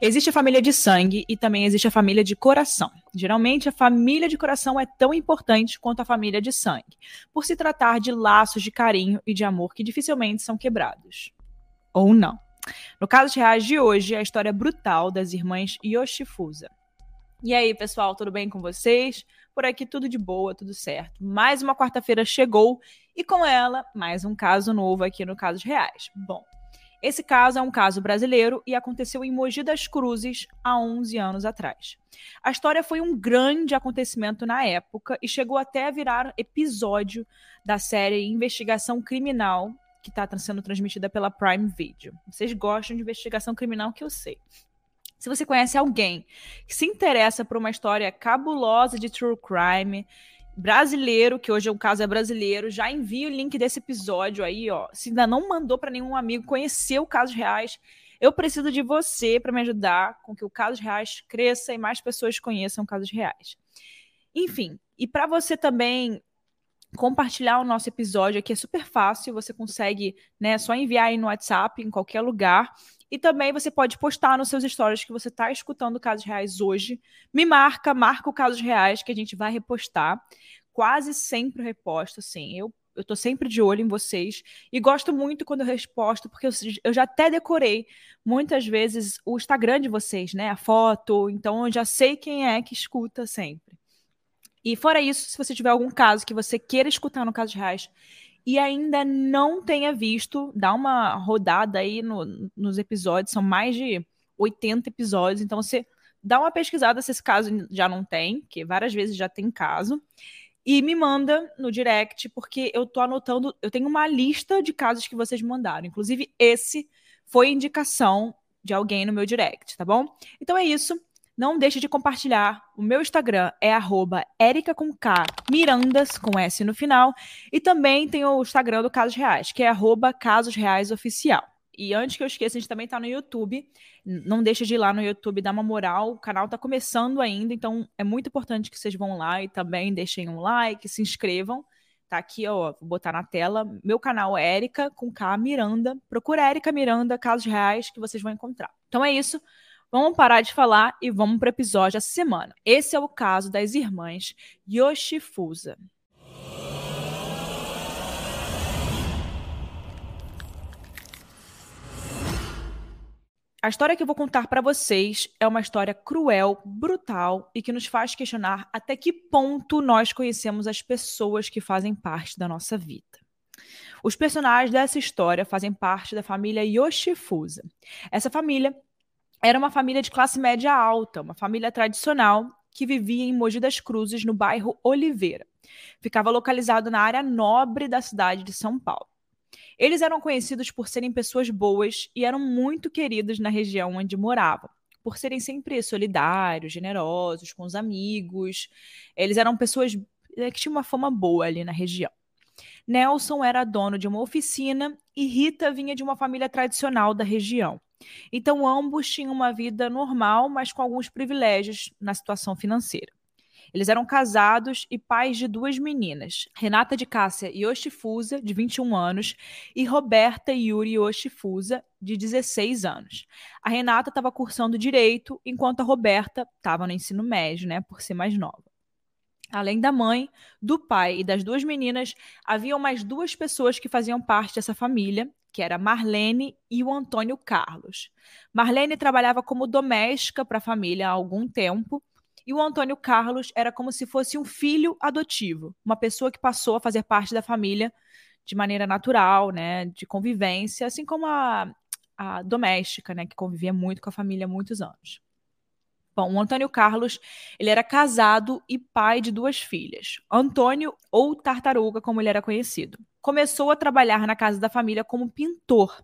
Existe a família de sangue e também existe a família de coração. Geralmente, a família de coração é tão importante quanto a família de sangue, por se tratar de laços de carinho e de amor que dificilmente são quebrados. Ou não. No caso de reais de hoje, é a história brutal das irmãs Yoshifusa. E aí, pessoal, tudo bem com vocês? Por aqui tudo de boa, tudo certo. Mais uma quarta-feira chegou e com ela, mais um caso novo aqui no Casos Reais. Bom, esse caso é um caso brasileiro e aconteceu em Mogi das Cruzes há 11 anos atrás. A história foi um grande acontecimento na época e chegou até a virar episódio da série Investigação Criminal, que está sendo transmitida pela Prime Video. Vocês gostam de investigação criminal, que eu sei. Se você conhece alguém que se interessa por uma história cabulosa de true crime, brasileiro, que hoje o caso é brasileiro, já envia o link desse episódio aí, ó. Se ainda não mandou para nenhum amigo conhecer o Casos Reais, eu preciso de você para me ajudar com que o Casos Reais cresça e mais pessoas conheçam Casos Reais. Enfim, e para você também compartilhar o nosso episódio aqui é super fácil, você consegue, né, só enviar aí no WhatsApp em qualquer lugar. E também você pode postar nos seus stories que você está escutando Casos Reais hoje. Me marca, marca o Casos Reais que a gente vai repostar. Quase sempre reposto, assim. Eu eu tô sempre de olho em vocês e gosto muito quando eu resposto, porque eu, eu, já até decorei muitas vezes o Instagram de vocês, né? A foto, então eu já sei quem é que escuta sempre. E fora isso, se você tiver algum caso que você queira escutar no Caso Reais e ainda não tenha visto, dá uma rodada aí no, nos episódios, são mais de 80 episódios, então você dá uma pesquisada se esse caso já não tem, que várias vezes já tem caso, e me manda no direct, porque eu tô anotando, eu tenho uma lista de casos que vocês mandaram, inclusive esse foi indicação de alguém no meu direct, tá bom? Então é isso. Não deixe de compartilhar. O meu Instagram é arroba com K, Mirandas, com S no final. E também tem o Instagram do Casos Reais, que é arroba. E antes que eu esqueça, a gente também está no YouTube. Não deixe de ir lá no YouTube, dar uma moral. O canal está começando ainda, então é muito importante que vocês vão lá e também deixem um like, se inscrevam. Tá aqui, ó, vou botar na tela. Meu canal é Érica com K Miranda. Procura Érica Miranda, Casos Reais, que vocês vão encontrar. Então é isso. Vamos parar de falar e vamos para o episódio essa semana. Esse é o caso das irmãs Yoshifusa. A história que eu vou contar para vocês é uma história cruel, brutal e que nos faz questionar até que ponto nós conhecemos as pessoas que fazem parte da nossa vida. Os personagens dessa história fazem parte da família Yoshifusa. Essa família era uma família de classe média alta, uma família tradicional que vivia em Mogi das Cruzes, no bairro Oliveira. Ficava localizado na área nobre da cidade de São Paulo. Eles eram conhecidos por serem pessoas boas e eram muito queridos na região onde moravam, por serem sempre solidários, generosos com os amigos. Eles eram pessoas eh, que tinham uma fama boa ali na região. Nelson era dono de uma oficina e Rita vinha de uma família tradicional da região. Então, ambos tinham uma vida normal, mas com alguns privilégios na situação financeira. Eles eram casados e pais de duas meninas, Renata de Cássia Yoshifusa, de 21 anos, e Roberta Yuri Yoshifusa, de 16 anos. A Renata estava cursando direito, enquanto a Roberta estava no ensino médio, né, por ser mais nova. Além da mãe, do pai e das duas meninas, haviam mais duas pessoas que faziam parte dessa família, que era Marlene e o Antônio Carlos. Marlene trabalhava como doméstica para a família há algum tempo, e o Antônio Carlos era como se fosse um filho adotivo, uma pessoa que passou a fazer parte da família de maneira natural, né, de convivência, assim como a, a doméstica, né, que convivia muito com a família há muitos anos. Bom, o Antônio Carlos, ele era casado e pai de duas filhas. Antônio, ou Tartaruga, como ele era conhecido. Começou a trabalhar na casa da família como pintor.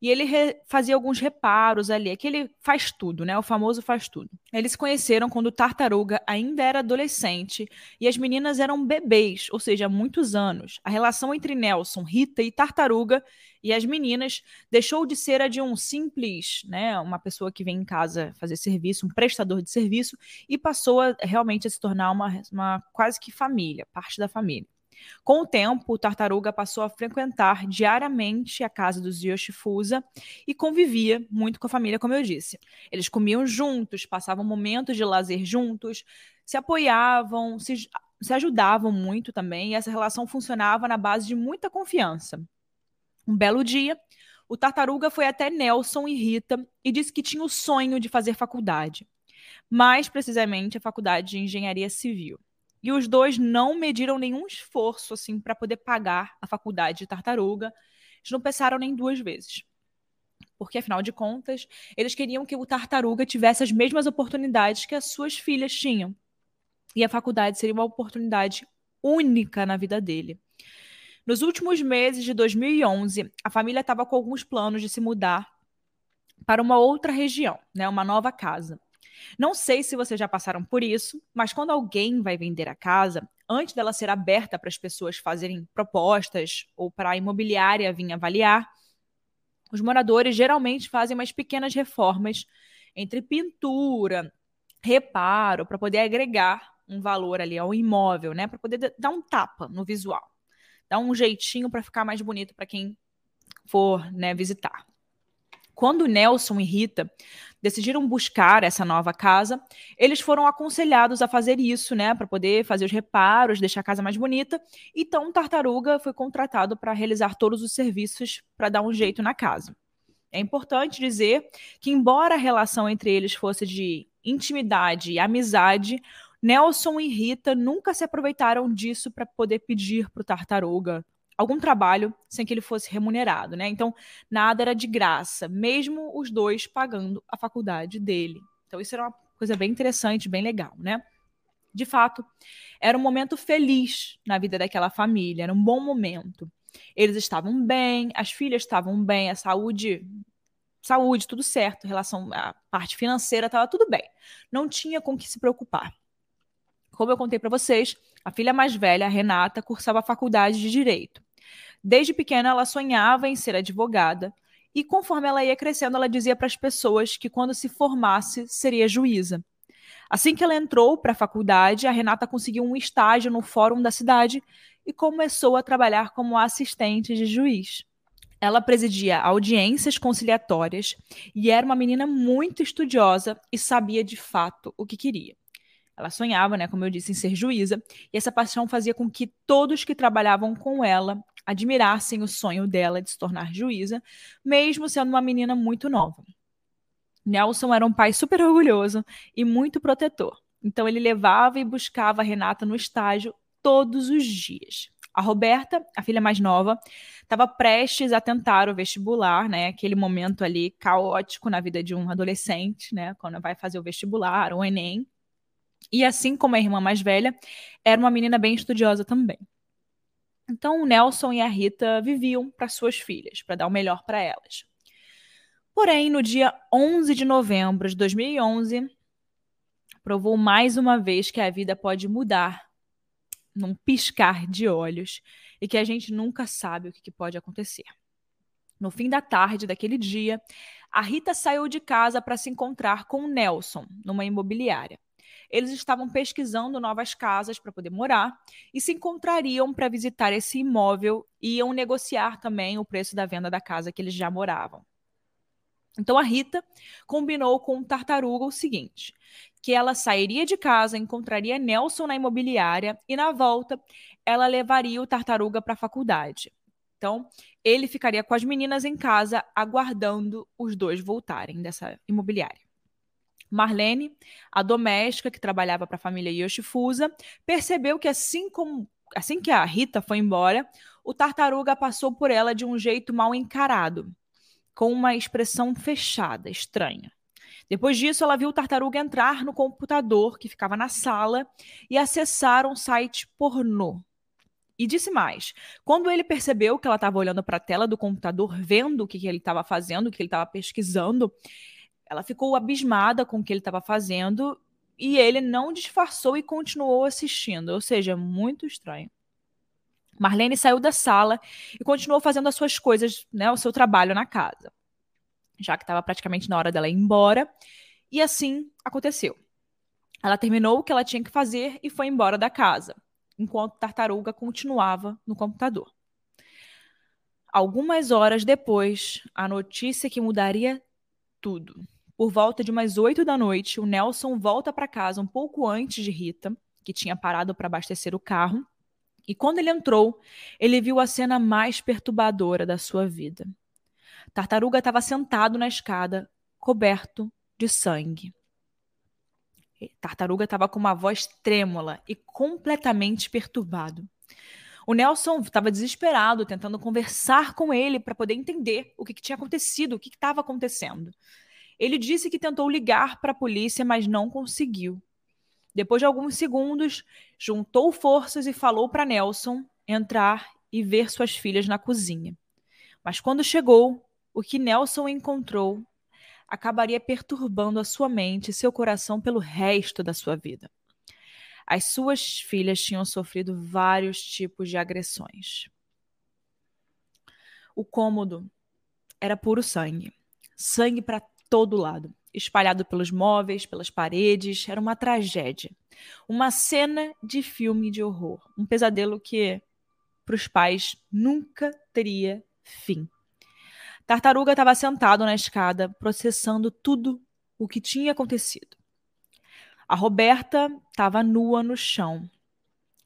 E ele fazia alguns reparos ali, é que ele faz tudo, né? O famoso faz tudo. Eles se conheceram quando o Tartaruga ainda era adolescente e as meninas eram bebês, ou seja, há muitos anos. A relação entre Nelson, Rita e Tartaruga e as meninas deixou de ser a de um simples, né, uma pessoa que vem em casa fazer serviço, um prestador de serviço, e passou a, realmente a se tornar uma, uma quase que família, parte da família. Com o tempo, o tartaruga passou a frequentar diariamente a casa dos Yoshifusa e convivia muito com a família, como eu disse. Eles comiam juntos, passavam momentos de lazer juntos, se apoiavam, se, se ajudavam muito também, e essa relação funcionava na base de muita confiança. Um belo dia, o tartaruga foi até Nelson e Rita e disse que tinha o sonho de fazer faculdade. Mais precisamente, a faculdade de engenharia civil. E os dois não mediram nenhum esforço assim para poder pagar a faculdade de tartaruga. Eles não pensaram nem duas vezes. Porque, afinal de contas, eles queriam que o tartaruga tivesse as mesmas oportunidades que as suas filhas tinham. E a faculdade seria uma oportunidade única na vida dele. Nos últimos meses de 2011, a família estava com alguns planos de se mudar para uma outra região, né, uma nova casa. Não sei se vocês já passaram por isso, mas quando alguém vai vender a casa, antes dela ser aberta para as pessoas fazerem propostas ou para a imobiliária vir avaliar, os moradores geralmente fazem umas pequenas reformas entre pintura, reparo, para poder agregar um valor ali ao imóvel, né? Para poder dar um tapa no visual, dar um jeitinho para ficar mais bonito para quem for né, visitar. Quando Nelson e Rita decidiram buscar essa nova casa, eles foram aconselhados a fazer isso, né, para poder fazer os reparos, deixar a casa mais bonita. Então, Tartaruga foi contratado para realizar todos os serviços para dar um jeito na casa. É importante dizer que, embora a relação entre eles fosse de intimidade e amizade, Nelson e Rita nunca se aproveitaram disso para poder pedir para o Tartaruga algum trabalho sem que ele fosse remunerado, né? Então, nada era de graça, mesmo os dois pagando a faculdade dele. Então, isso era uma coisa bem interessante, bem legal, né? De fato, era um momento feliz na vida daquela família, era um bom momento. Eles estavam bem, as filhas estavam bem, a saúde, saúde, tudo certo, relação à parte financeira estava tudo bem. Não tinha com que se preocupar. Como eu contei para vocês, a filha mais velha, a Renata, cursava a faculdade de direito. Desde pequena, ela sonhava em ser advogada e, conforme ela ia crescendo, ela dizia para as pessoas que quando se formasse seria juíza. Assim que ela entrou para a faculdade, a Renata conseguiu um estágio no fórum da cidade e começou a trabalhar como assistente de juiz. Ela presidia audiências conciliatórias e era uma menina muito estudiosa e sabia de fato o que queria. Ela sonhava, né, como eu disse, em ser juíza, e essa paixão fazia com que todos que trabalhavam com ela admirassem o sonho dela de se tornar juíza, mesmo sendo uma menina muito nova. Nelson era um pai super orgulhoso e muito protetor. Então ele levava e buscava a Renata no estágio todos os dias. A Roberta, a filha mais nova, estava prestes a tentar o vestibular, né? Aquele momento ali caótico na vida de um adolescente, né? Quando vai fazer o vestibular, o Enem. E assim como a irmã mais velha, era uma menina bem estudiosa também. Então o Nelson e a Rita viviam para suas filhas, para dar o melhor para elas. Porém, no dia 11 de novembro de 2011, provou mais uma vez que a vida pode mudar num piscar de olhos e que a gente nunca sabe o que pode acontecer. No fim da tarde daquele dia, a Rita saiu de casa para se encontrar com o Nelson numa imobiliária eles estavam pesquisando novas casas para poder morar e se encontrariam para visitar esse imóvel e iam negociar também o preço da venda da casa que eles já moravam. Então a Rita combinou com o Tartaruga o seguinte: que ela sairia de casa, encontraria Nelson na imobiliária e na volta ela levaria o Tartaruga para a faculdade. Então, ele ficaria com as meninas em casa aguardando os dois voltarem dessa imobiliária. Marlene, a doméstica que trabalhava para a família Yoshifusa, percebeu que assim como assim que a Rita foi embora, o tartaruga passou por ela de um jeito mal encarado, com uma expressão fechada, estranha. Depois disso, ela viu o tartaruga entrar no computador que ficava na sala e acessar um site pornô. E disse mais: quando ele percebeu que ela estava olhando para a tela do computador, vendo o que, que ele estava fazendo, o que ele estava pesquisando, ela ficou abismada com o que ele estava fazendo e ele não disfarçou e continuou assistindo, ou seja, muito estranho. Marlene saiu da sala e continuou fazendo as suas coisas, né, o seu trabalho na casa, já que estava praticamente na hora dela ir embora. E assim aconteceu. Ela terminou o que ela tinha que fazer e foi embora da casa. enquanto Tartaruga continuava no computador. Algumas horas depois, a notícia que mudaria tudo. Por volta de umas oito da noite, o Nelson volta para casa um pouco antes de Rita, que tinha parado para abastecer o carro, e quando ele entrou, ele viu a cena mais perturbadora da sua vida. Tartaruga estava sentado na escada, coberto de sangue. Tartaruga estava com uma voz trêmula e completamente perturbado. O Nelson estava desesperado, tentando conversar com ele para poder entender o que, que tinha acontecido, o que estava acontecendo. Ele disse que tentou ligar para a polícia, mas não conseguiu. Depois de alguns segundos, juntou forças e falou para Nelson entrar e ver suas filhas na cozinha. Mas quando chegou, o que Nelson encontrou acabaria perturbando a sua mente e seu coração pelo resto da sua vida. As suas filhas tinham sofrido vários tipos de agressões. O cômodo era puro sangue. Sangue para todo lado espalhado pelos móveis, pelas paredes. Era uma tragédia. Uma cena de filme de horror. Um pesadelo que, para os pais, nunca teria fim. Tartaruga estava sentado na escada, processando tudo o que tinha acontecido. A Roberta estava nua no chão.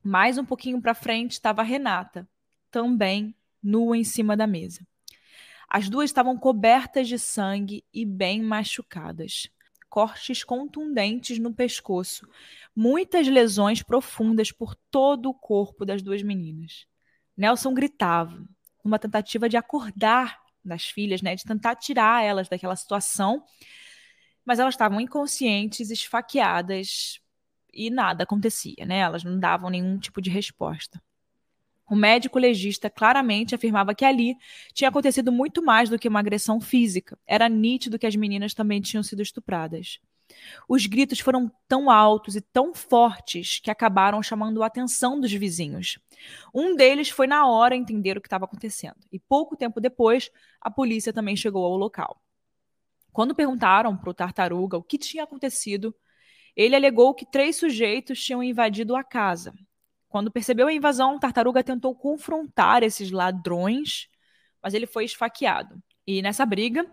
Mais um pouquinho para frente estava a Renata, também nua em cima da mesa. As duas estavam cobertas de sangue e bem machucadas. Cortes contundentes no pescoço, muitas lesões profundas por todo o corpo das duas meninas. Nelson gritava, numa tentativa de acordar das filhas, né, de tentar tirar elas daquela situação, mas elas estavam inconscientes, esfaqueadas e nada acontecia, né? Elas não davam nenhum tipo de resposta. O médico legista claramente afirmava que ali tinha acontecido muito mais do que uma agressão física. Era nítido que as meninas também tinham sido estupradas. Os gritos foram tão altos e tão fortes que acabaram chamando a atenção dos vizinhos. Um deles foi na hora entender o que estava acontecendo, e pouco tempo depois, a polícia também chegou ao local. Quando perguntaram para o tartaruga o que tinha acontecido, ele alegou que três sujeitos tinham invadido a casa quando percebeu a invasão, Tartaruga tentou confrontar esses ladrões, mas ele foi esfaqueado. E nessa briga,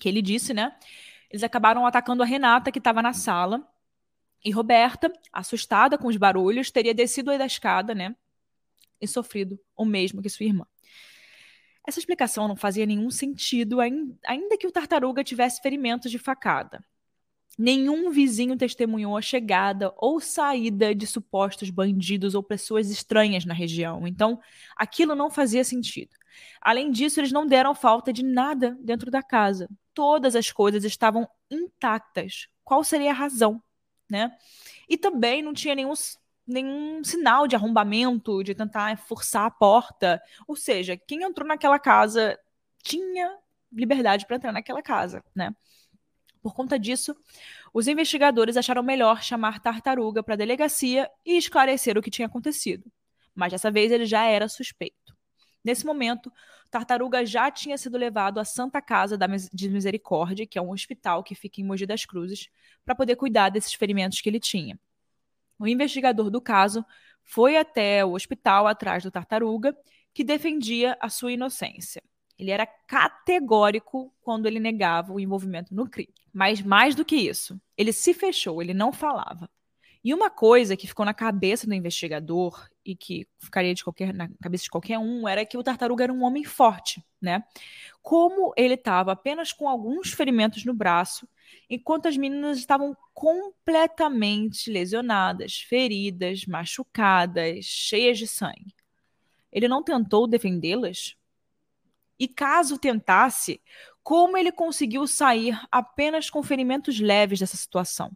que ele disse, né? Eles acabaram atacando a Renata, que estava na sala. E Roberta, assustada com os barulhos, teria descido da escada, né? E sofrido o mesmo que sua irmã. Essa explicação não fazia nenhum sentido, ainda que o tartaruga tivesse ferimentos de facada. Nenhum vizinho testemunhou a chegada ou saída de supostos bandidos ou pessoas estranhas na região. Então, aquilo não fazia sentido. Além disso, eles não deram falta de nada dentro da casa. Todas as coisas estavam intactas. Qual seria a razão, né? E também não tinha nenhum nenhum sinal de arrombamento, de tentar forçar a porta. Ou seja, quem entrou naquela casa tinha liberdade para entrar naquela casa, né? Por conta disso, os investigadores acharam melhor chamar Tartaruga para a delegacia e esclarecer o que tinha acontecido. Mas dessa vez ele já era suspeito. Nesse momento, Tartaruga já tinha sido levado à Santa Casa de Misericórdia, que é um hospital que fica em Mogi das Cruzes, para poder cuidar desses ferimentos que ele tinha. O investigador do caso foi até o hospital atrás do Tartaruga, que defendia a sua inocência. Ele era categórico quando ele negava o envolvimento no crime. Mas mais do que isso, ele se fechou, ele não falava. E uma coisa que ficou na cabeça do investigador e que ficaria de qualquer, na cabeça de qualquer um era que o tartaruga era um homem forte, né? Como ele estava apenas com alguns ferimentos no braço, enquanto as meninas estavam completamente lesionadas, feridas, machucadas, cheias de sangue. Ele não tentou defendê-las? E caso tentasse, como ele conseguiu sair apenas com ferimentos leves dessa situação?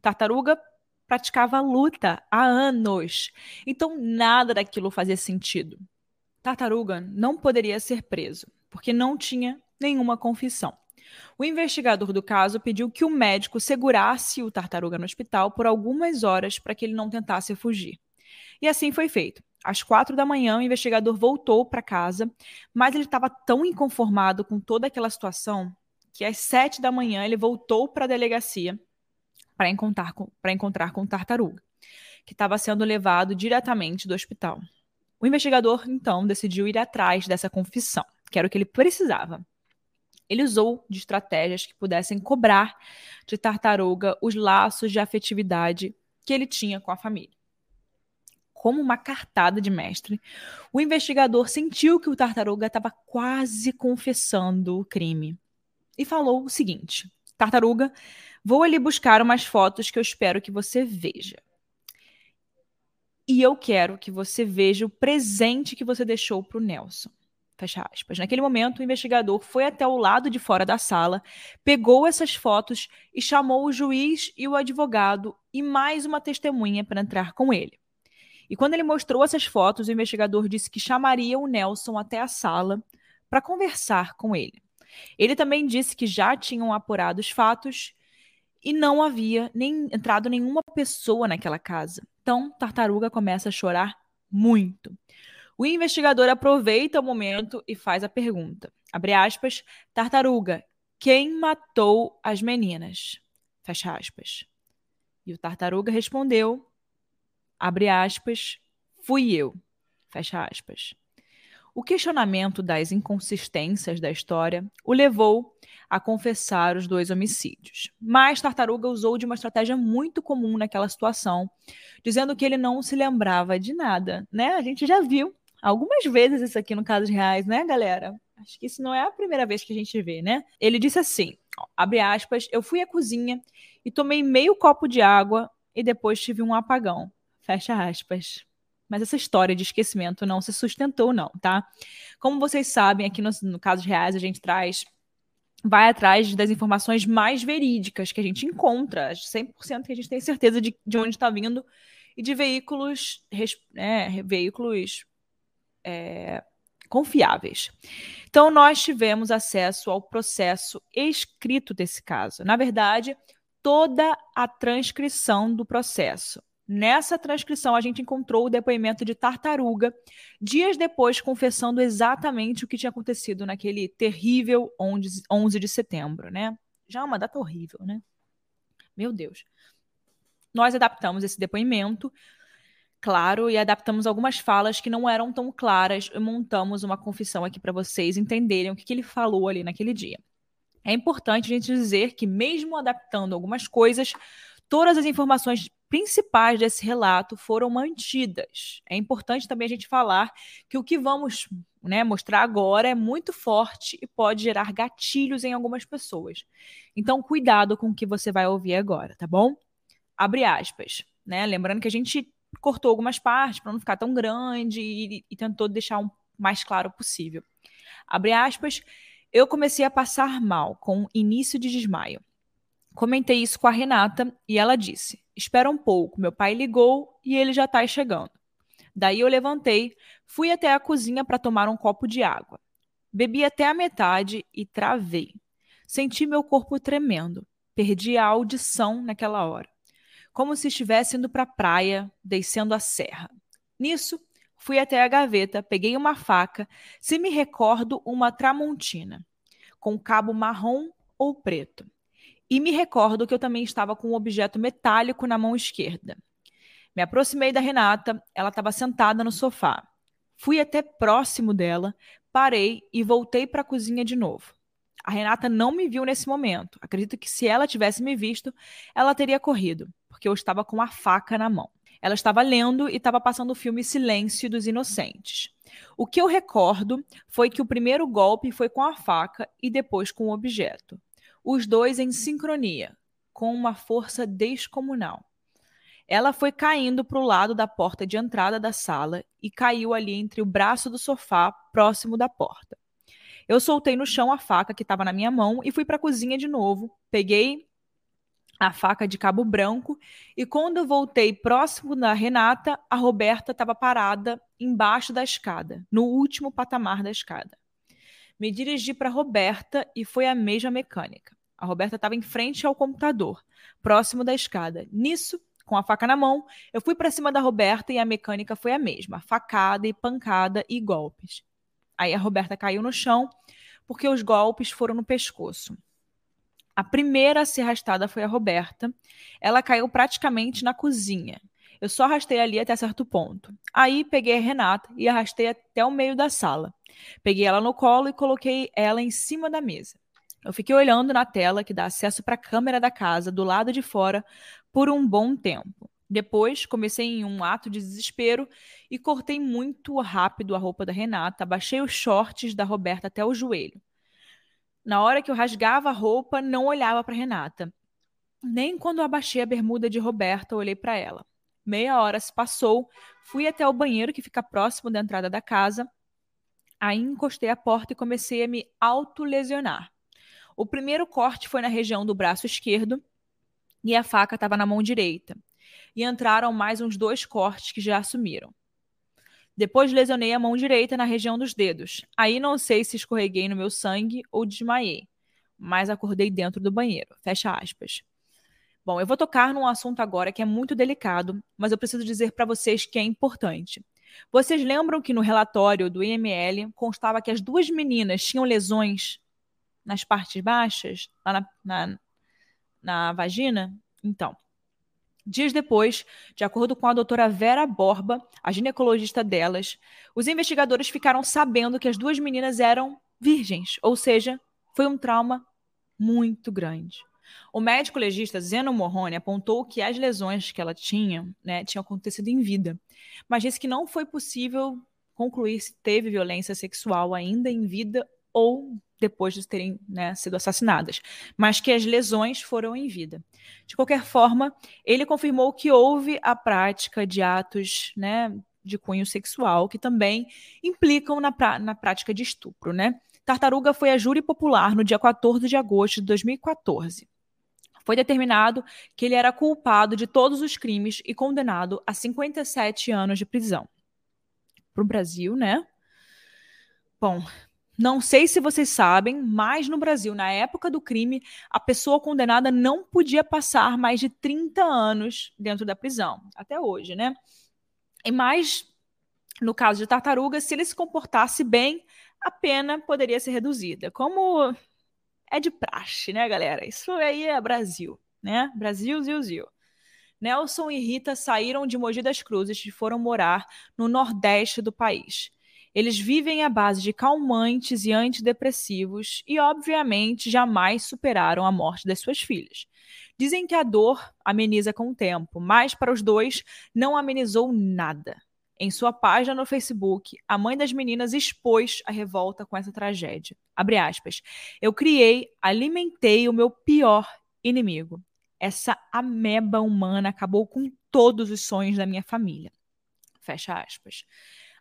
Tartaruga praticava luta há anos, então nada daquilo fazia sentido. Tartaruga não poderia ser preso, porque não tinha nenhuma confissão. O investigador do caso pediu que o médico segurasse o tartaruga no hospital por algumas horas para que ele não tentasse fugir. E assim foi feito. Às quatro da manhã, o investigador voltou para casa, mas ele estava tão inconformado com toda aquela situação que às sete da manhã ele voltou para a delegacia para encontrar com, encontrar com o tartaruga. que estava sendo levado diretamente do hospital. O investigador, então, decidiu ir atrás dessa confissão, que era o que ele precisava. Ele usou de estratégias que pudessem cobrar de Tartaruga os laços de afetividade que ele tinha com a família. Como uma cartada de mestre, o investigador sentiu que o Tartaruga estava quase confessando o crime e falou o seguinte: Tartaruga, vou ali buscar umas fotos que eu espero que você veja. E eu quero que você veja o presente que você deixou para o Nelson. Fecha aspas. Naquele momento, o investigador foi até o lado de fora da sala, pegou essas fotos e chamou o juiz e o advogado e mais uma testemunha para entrar com ele. E quando ele mostrou essas fotos, o investigador disse que chamaria o Nelson até a sala para conversar com ele. Ele também disse que já tinham apurado os fatos e não havia nem entrado nenhuma pessoa naquela casa. Então, Tartaruga começa a chorar muito. O investigador aproveita o momento e faz a pergunta. Abre aspas, Tartaruga, quem matou as meninas? Fecha aspas. E o Tartaruga respondeu, abre aspas, fui eu. Fecha aspas. O questionamento das inconsistências da história o levou a confessar os dois homicídios. Mas Tartaruga usou de uma estratégia muito comum naquela situação, dizendo que ele não se lembrava de nada, né? A gente já viu algumas vezes isso aqui no caso reais, né, galera? Acho que isso não é a primeira vez que a gente vê, né? Ele disse assim, abre aspas, eu fui à cozinha e tomei meio copo de água e depois tive um apagão. Fecha aspas. Mas essa história de esquecimento não se sustentou, não, tá? Como vocês sabem, aqui no, no Casos Reais a gente traz vai atrás das informações mais verídicas que a gente encontra, 100% que a gente tem certeza de, de onde está vindo, e de veículos, né, veículos é, confiáveis. Então, nós tivemos acesso ao processo escrito desse caso. Na verdade, toda a transcrição do processo. Nessa transcrição, a gente encontrou o depoimento de Tartaruga, dias depois confessando exatamente o que tinha acontecido naquele terrível 11 de setembro, né? Já é uma data horrível, né? Meu Deus. Nós adaptamos esse depoimento, claro, e adaptamos algumas falas que não eram tão claras e montamos uma confissão aqui para vocês entenderem o que, que ele falou ali naquele dia. É importante a gente dizer que, mesmo adaptando algumas coisas, todas as informações principais desse relato foram mantidas. É importante também a gente falar que o que vamos né, mostrar agora é muito forte e pode gerar gatilhos em algumas pessoas. Então, cuidado com o que você vai ouvir agora, tá bom? Abre aspas, né? Lembrando que a gente cortou algumas partes para não ficar tão grande e, e tentou deixar o um mais claro possível. Abre aspas. Eu comecei a passar mal com início de desmaio. Comentei isso com a Renata e ela disse: Espera um pouco, meu pai ligou e ele já está chegando. Daí eu levantei, fui até a cozinha para tomar um copo de água. Bebi até a metade e travei. Senti meu corpo tremendo. Perdi a audição naquela hora. Como se estivesse indo para a praia, descendo a serra. Nisso, fui até a gaveta, peguei uma faca, se me recordo, uma tramontina, com cabo marrom ou preto. E me recordo que eu também estava com um objeto metálico na mão esquerda. Me aproximei da Renata, ela estava sentada no sofá. Fui até próximo dela, parei e voltei para a cozinha de novo. A Renata não me viu nesse momento. Acredito que se ela tivesse me visto, ela teria corrido, porque eu estava com a faca na mão. Ela estava lendo e estava passando o filme Silêncio dos Inocentes. O que eu recordo foi que o primeiro golpe foi com a faca e depois com o objeto os dois em sincronia, com uma força descomunal. Ela foi caindo para o lado da porta de entrada da sala e caiu ali entre o braço do sofá, próximo da porta. Eu soltei no chão a faca que estava na minha mão e fui para a cozinha de novo. Peguei a faca de cabo branco e quando voltei próximo da Renata, a Roberta estava parada embaixo da escada, no último patamar da escada. Me dirigi para Roberta e foi a mesma mecânica. A Roberta estava em frente ao computador, próximo da escada. Nisso, com a faca na mão, eu fui para cima da Roberta e a mecânica foi a mesma: facada e pancada e golpes. Aí a Roberta caiu no chão porque os golpes foram no pescoço. A primeira a ser arrastada foi a Roberta. Ela caiu praticamente na cozinha. Eu só arrastei ali até certo ponto. Aí peguei a Renata e arrastei até o meio da sala. Peguei ela no colo e coloquei ela em cima da mesa. Eu fiquei olhando na tela que dá acesso para a câmera da casa do lado de fora por um bom tempo. Depois, comecei em um ato de desespero e cortei muito rápido a roupa da Renata, abaixei os shorts da Roberta até o joelho. Na hora que eu rasgava a roupa, não olhava para Renata. Nem quando abaixei a bermuda de Roberta, olhei para ela. Meia hora se passou, fui até o banheiro que fica próximo da entrada da casa. Aí encostei a porta e comecei a me autolesionar. O primeiro corte foi na região do braço esquerdo e a faca estava na mão direita. E entraram mais uns dois cortes que já assumiram. Depois lesionei a mão direita na região dos dedos. Aí não sei se escorreguei no meu sangue ou desmaiei, mas acordei dentro do banheiro. Fecha aspas. Bom, eu vou tocar num assunto agora que é muito delicado, mas eu preciso dizer para vocês que é importante. Vocês lembram que no relatório do IML constava que as duas meninas tinham lesões nas partes baixas, lá na, na, na vagina? Então, Dias depois, de acordo com a doutora Vera Borba, a ginecologista delas, os investigadores ficaram sabendo que as duas meninas eram virgens, ou seja, foi um trauma muito grande. O médico legista Zeno Morrone apontou que as lesões que ela tinha, né, tinham acontecido em vida, mas disse que não foi possível concluir se teve violência sexual ainda em vida ou depois de terem né, sido assassinadas, mas que as lesões foram em vida. De qualquer forma, ele confirmou que houve a prática de atos né, de cunho sexual que também implicam na, na prática de estupro. Né? Tartaruga foi a júri popular no dia 14 de agosto de 2014 foi determinado que ele era culpado de todos os crimes e condenado a 57 anos de prisão. Para o Brasil, né? Bom, não sei se vocês sabem, mas no Brasil, na época do crime, a pessoa condenada não podia passar mais de 30 anos dentro da prisão, até hoje, né? E mais, no caso de tartaruga, se ele se comportasse bem, a pena poderia ser reduzida. Como é de praxe, né, galera? Isso aí é Brasil, né? Brasil, Zil, Zil. Nelson e Rita saíram de Mogi das Cruzes e foram morar no nordeste do país. Eles vivem à base de calmantes e antidepressivos e, obviamente, jamais superaram a morte das suas filhas. Dizem que a dor ameniza com o tempo, mas para os dois não amenizou nada. Em sua página no Facebook, a mãe das meninas expôs a revolta com essa tragédia. Abre aspas. Eu criei, alimentei o meu pior inimigo. Essa ameba humana acabou com todos os sonhos da minha família. Fecha aspas.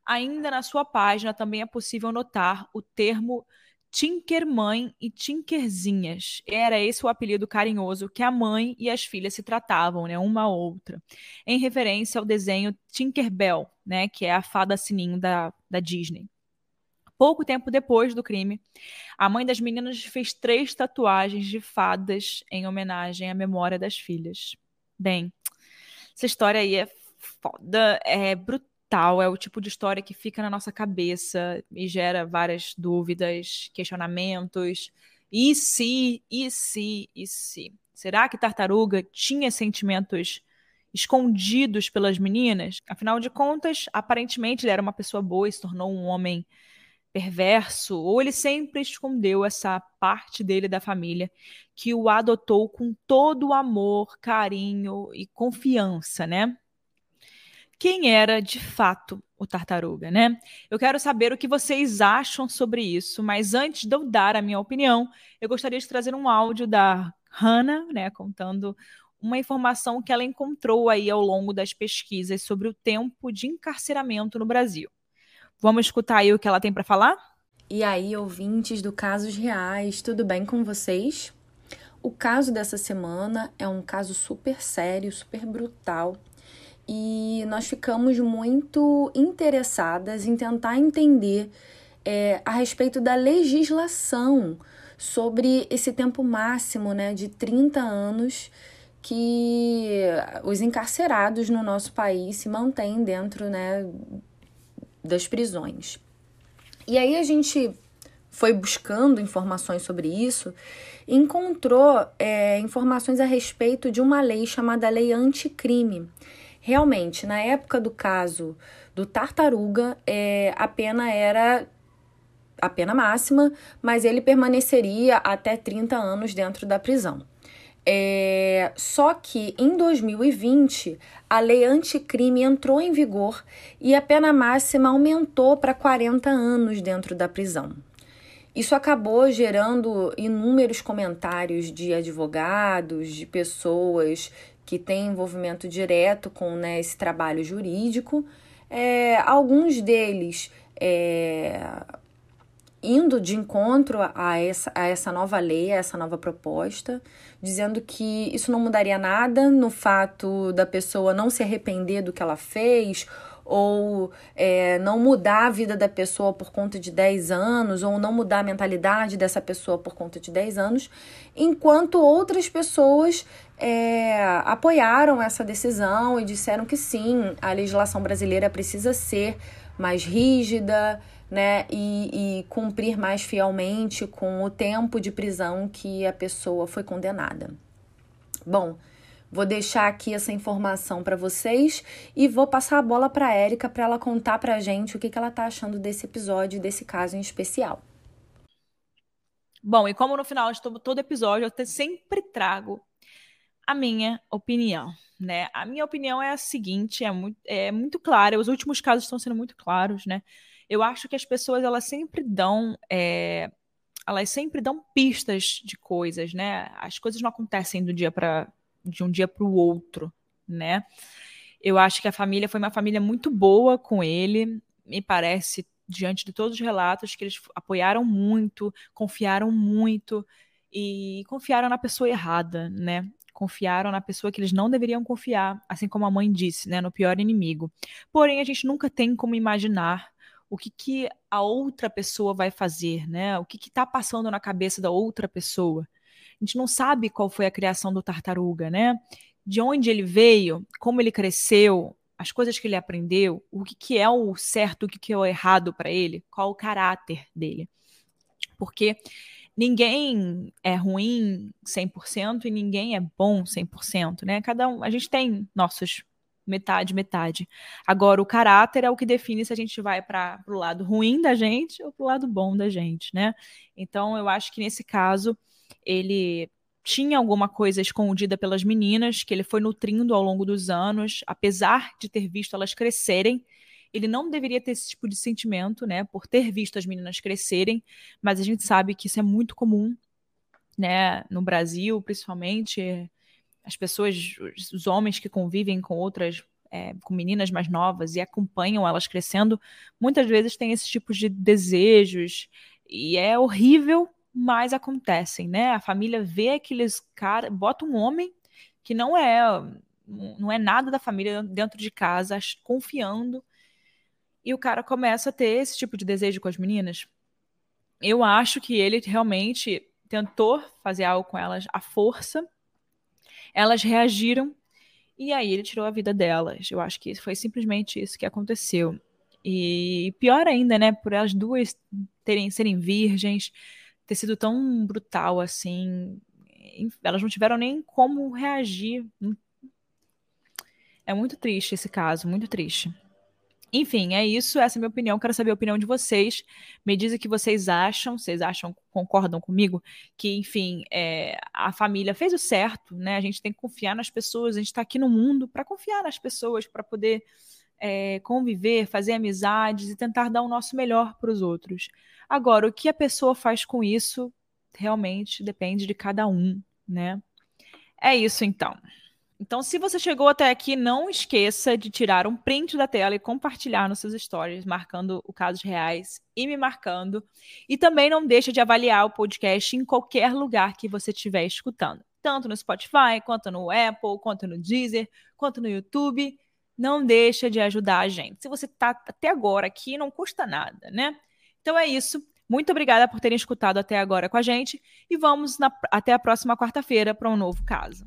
Ainda na sua página também é possível notar o termo Tinkermãe e Tinkerzinhas. Era esse o apelido carinhoso que a mãe e as filhas se tratavam, né, uma a outra, em referência ao desenho Tinkerbell, né, que é a fada sininho da, da Disney. Pouco tempo depois do crime, a mãe das meninas fez três tatuagens de fadas em homenagem à memória das filhas. Bem, essa história aí é foda, é brutal é o tipo de história que fica na nossa cabeça e gera várias dúvidas, questionamentos. E se, e se, e se? Será que Tartaruga tinha sentimentos escondidos pelas meninas? Afinal de contas, aparentemente ele era uma pessoa boa e se tornou um homem perverso, ou ele sempre escondeu essa parte dele da família que o adotou com todo o amor, carinho e confiança, né? Quem era de fato o tartaruga, né? Eu quero saber o que vocês acham sobre isso, mas antes de eu dar a minha opinião, eu gostaria de trazer um áudio da Hannah, né, contando uma informação que ela encontrou aí ao longo das pesquisas sobre o tempo de encarceramento no Brasil. Vamos escutar aí o que ela tem para falar? E aí, ouvintes do Casos Reais, tudo bem com vocês? O caso dessa semana é um caso super sério, super brutal e nós ficamos muito interessadas em tentar entender é, a respeito da legislação sobre esse tempo máximo né, de 30 anos que os encarcerados no nosso país se mantêm dentro né, das prisões. E aí a gente foi buscando informações sobre isso e encontrou é, informações a respeito de uma lei chamada Lei Anticrime Realmente, na época do caso do Tartaruga, é, a pena era a pena máxima, mas ele permaneceria até 30 anos dentro da prisão. É, só que em 2020 a lei anticrime entrou em vigor e a pena máxima aumentou para 40 anos dentro da prisão. Isso acabou gerando inúmeros comentários de advogados, de pessoas que têm envolvimento direto com né, esse trabalho jurídico. É, alguns deles é, indo de encontro a essa, a essa nova lei, a essa nova proposta, dizendo que isso não mudaria nada no fato da pessoa não se arrepender do que ela fez ou é, não mudar a vida da pessoa por conta de 10 anos, ou não mudar a mentalidade dessa pessoa por conta de 10 anos, enquanto outras pessoas é, apoiaram essa decisão e disseram que sim, a legislação brasileira precisa ser mais rígida, né, e, e cumprir mais fielmente com o tempo de prisão que a pessoa foi condenada. Bom, vou deixar aqui essa informação para vocês e vou passar a bola para a Érica para ela contar para a gente o que, que ela está achando desse episódio, desse caso em especial. Bom, e como no final de todo episódio eu sempre trago a minha opinião, né? A minha opinião é a seguinte, é muito, é muito clara, os últimos casos estão sendo muito claros, né? eu acho que as pessoas elas sempre dão é, elas sempre dão pistas de coisas, né? As coisas não acontecem do dia para de um dia para o outro, né? Eu acho que a família foi uma família muito boa com ele, me parece diante de todos os relatos que eles apoiaram muito, confiaram muito e confiaram na pessoa errada, né? Confiaram na pessoa que eles não deveriam confiar, assim como a mãe disse, né? No pior inimigo. Porém, a gente nunca tem como imaginar o que, que a outra pessoa vai fazer, né? O que está passando na cabeça da outra pessoa. A gente não sabe qual foi a criação do tartaruga, né? De onde ele veio, como ele cresceu, as coisas que ele aprendeu, o que, que é o certo, o que, que é o errado para ele, qual o caráter dele. Porque ninguém é ruim 100% e ninguém é bom 100%, né? Cada um, a gente tem nossos metade, metade. Agora, o caráter é o que define se a gente vai para o lado ruim da gente ou para o lado bom da gente, né? Então, eu acho que nesse caso, ele tinha alguma coisa escondida pelas meninas, que ele foi nutrindo ao longo dos anos, apesar de ter visto elas crescerem. Ele não deveria ter esse tipo de sentimento, né, por ter visto as meninas crescerem, mas a gente sabe que isso é muito comum, né, no Brasil, principalmente. As pessoas, os homens que convivem com outras, é, com meninas mais novas e acompanham elas crescendo, muitas vezes têm esse tipo de desejos. E é horrível, mas acontecem, né? A família vê aqueles caras, bota um homem que não é não é nada da família dentro de casa, confiando, e o cara começa a ter esse tipo de desejo com as meninas. Eu acho que ele realmente tentou fazer algo com elas à força, elas reagiram e aí ele tirou a vida delas. Eu acho que foi simplesmente isso que aconteceu. E pior ainda, né, por elas duas terem serem virgens, ter sido tão brutal assim, elas não tiveram nem como reagir. É muito triste esse caso, muito triste. Enfim, é isso. Essa é a minha opinião. Quero saber a opinião de vocês. Me dizem o que vocês acham. Vocês acham, concordam comigo? Que, enfim, é, a família fez o certo, né? A gente tem que confiar nas pessoas. A gente está aqui no mundo para confiar nas pessoas, para poder é, conviver, fazer amizades e tentar dar o nosso melhor para os outros. Agora, o que a pessoa faz com isso realmente depende de cada um, né? É isso, então. Então, se você chegou até aqui, não esqueça de tirar um print da tela e compartilhar nos seus stories, marcando o Casos Reais e me marcando. E também não deixe de avaliar o podcast em qualquer lugar que você estiver escutando. Tanto no Spotify, quanto no Apple, quanto no Deezer, quanto no YouTube. Não deixa de ajudar a gente. Se você está até agora aqui, não custa nada, né? Então é isso. Muito obrigada por terem escutado até agora com a gente e vamos na, até a próxima quarta-feira para um novo caso.